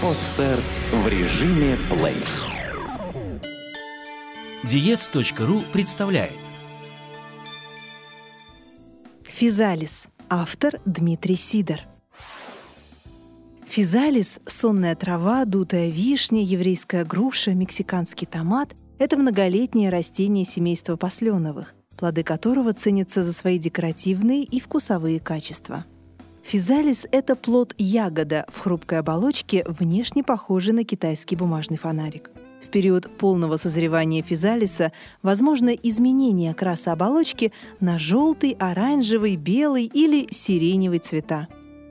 Подстер в режиме плей. Диец.ру представляет Физалис. Автор Дмитрий Сидор. Физалис – сонная трава, дутая вишня, еврейская груша, мексиканский томат – это многолетнее растение семейства посленовых, плоды которого ценятся за свои декоративные и вкусовые качества. Физалис – это плод-ягода в хрупкой оболочке, внешне похожий на китайский бумажный фонарик. В период полного созревания физалиса возможно изменение окраса оболочки на желтый, оранжевый, белый или сиреневый цвета.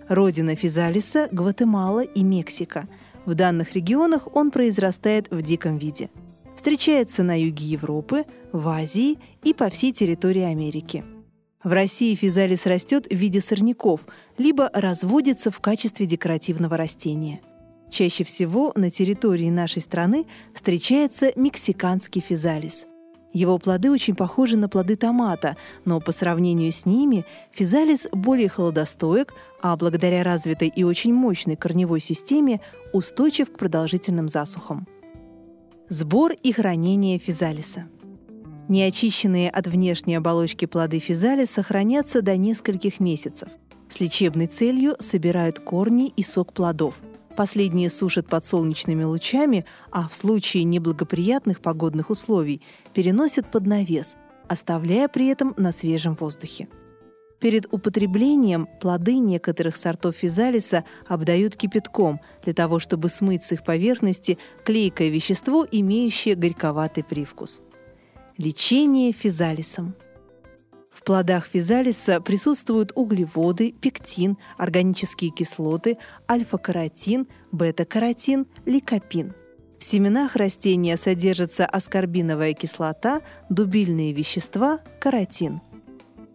Родина физалиса – Гватемала и Мексика. В данных регионах он произрастает в диком виде. Встречается на юге Европы, в Азии и по всей территории Америки. В России физалис растет в виде сорняков, либо разводится в качестве декоративного растения. Чаще всего на территории нашей страны встречается мексиканский физалис. Его плоды очень похожи на плоды томата, но по сравнению с ними физалис более холодостоек, а благодаря развитой и очень мощной корневой системе устойчив к продолжительным засухам. Сбор и хранение физалиса – Неочищенные от внешней оболочки плоды физалиса хранятся до нескольких месяцев. С лечебной целью собирают корни и сок плодов. Последние сушат под солнечными лучами, а в случае неблагоприятных погодных условий переносят под навес, оставляя при этом на свежем воздухе. Перед употреблением плоды некоторых сортов физалиса обдают кипятком для того, чтобы смыть с их поверхности клейкое вещество, имеющее горьковатый привкус. Лечение физалисом. В плодах физалиса присутствуют углеводы, пектин, органические кислоты, альфа-каротин, бета-каротин, ликопин. В семенах растения содержится аскорбиновая кислота, дубильные вещества, каротин.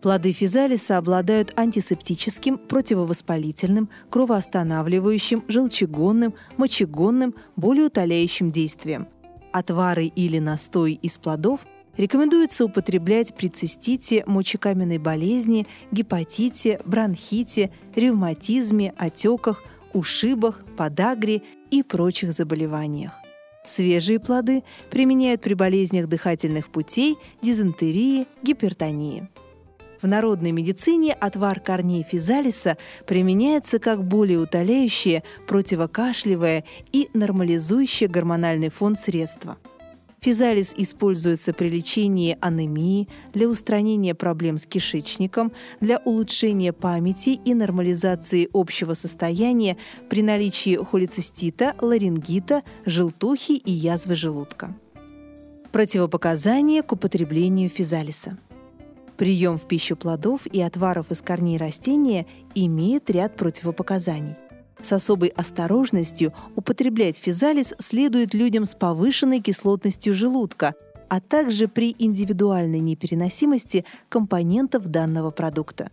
Плоды физалиса обладают антисептическим, противовоспалительным, кровоостанавливающим, желчегонным, мочегонным, болеутоляющим действием. Отвары или настой из плодов Рекомендуется употреблять при цистите, мочекаменной болезни, гепатите, бронхите, ревматизме, отеках, ушибах, подагре и прочих заболеваниях. Свежие плоды применяют при болезнях дыхательных путей, дизентерии, гипертонии. В народной медицине отвар корней физалиса применяется как более утоляющее, противокашлевое и нормализующее гормональный фон средство – Физалис используется при лечении анемии, для устранения проблем с кишечником, для улучшения памяти и нормализации общего состояния при наличии холецистита, ларингита, желтухи и язвы желудка. Противопоказания к употреблению физалиса. Прием в пищу плодов и отваров из корней растения имеет ряд противопоказаний – с особой осторожностью употреблять физалис следует людям с повышенной кислотностью желудка, а также при индивидуальной непереносимости компонентов данного продукта.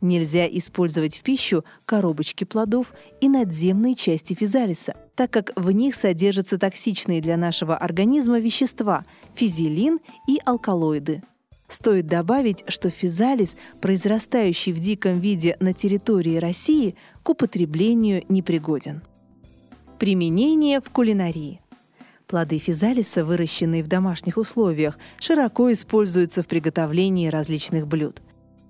Нельзя использовать в пищу коробочки плодов и надземные части физалиса, так как в них содержатся токсичные для нашего организма вещества – физилин и алкалоиды. Стоит добавить, что физалис, произрастающий в диком виде на территории России, к употреблению непригоден. Применение в кулинарии. Плоды физалиса, выращенные в домашних условиях, широко используются в приготовлении различных блюд.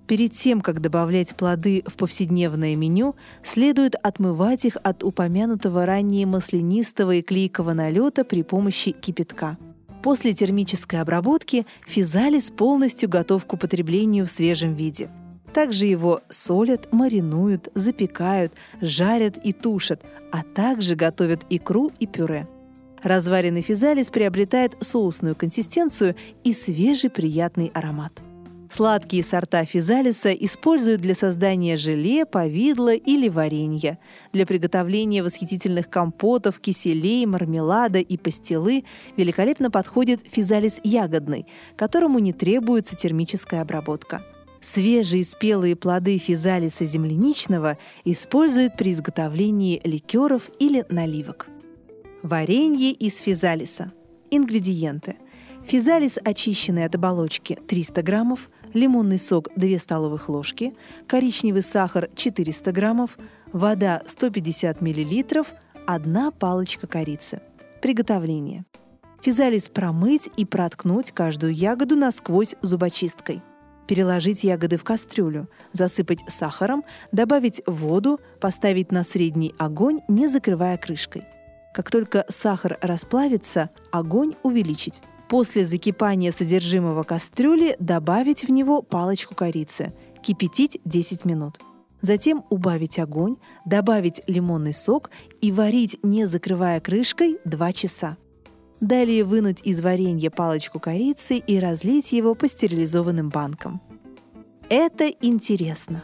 Перед тем, как добавлять плоды в повседневное меню, следует отмывать их от упомянутого ранее маслянистого и клейкого налета при помощи кипятка – После термической обработки физалис полностью готов к употреблению в свежем виде. Также его солят, маринуют, запекают, жарят и тушат, а также готовят икру и пюре. Разваренный физалис приобретает соусную консистенцию и свежий приятный аромат. Сладкие сорта физалиса используют для создания желе, повидла или варенья. Для приготовления восхитительных компотов, киселей, мармелада и пастилы великолепно подходит физалис ягодный, которому не требуется термическая обработка. Свежие спелые плоды физалиса земляничного используют при изготовлении ликеров или наливок. Варенье из физалиса. Ингредиенты. Физалис, очищенный от оболочки, 300 граммов – лимонный сок 2 столовых ложки, коричневый сахар 400 граммов, вода 150 миллилитров, одна палочка корицы. Приготовление. Физалис промыть и проткнуть каждую ягоду насквозь зубочисткой. Переложить ягоды в кастрюлю, засыпать сахаром, добавить воду, поставить на средний огонь, не закрывая крышкой. Как только сахар расплавится, огонь увеличить. После закипания содержимого кастрюли добавить в него палочку корицы. Кипятить 10 минут. Затем убавить огонь, добавить лимонный сок и варить, не закрывая крышкой, 2 часа. Далее вынуть из варенья палочку корицы и разлить его по стерилизованным банкам. Это интересно.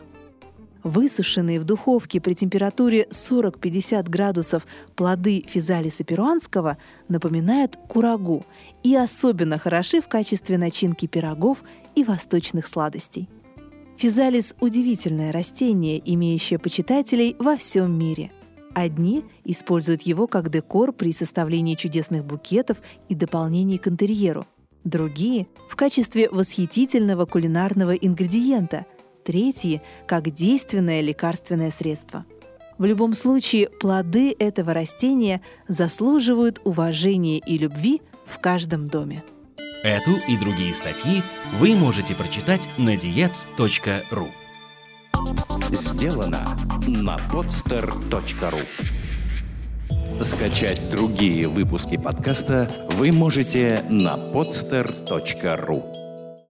Высушенные в духовке при температуре 40-50 градусов плоды физалиса перуанского напоминают курагу и особенно хороши в качестве начинки пирогов и восточных сладостей. Физалис – удивительное растение, имеющее почитателей во всем мире. Одни используют его как декор при составлении чудесных букетов и дополнений к интерьеру. Другие – в качестве восхитительного кулинарного ингредиента. Третьи – как действенное лекарственное средство. В любом случае, плоды этого растения заслуживают уважения и любви в каждом доме. Эту и другие статьи вы можете прочитать на diets.ru Сделано на podster.ru Скачать другие выпуски подкаста вы можете на podster.ru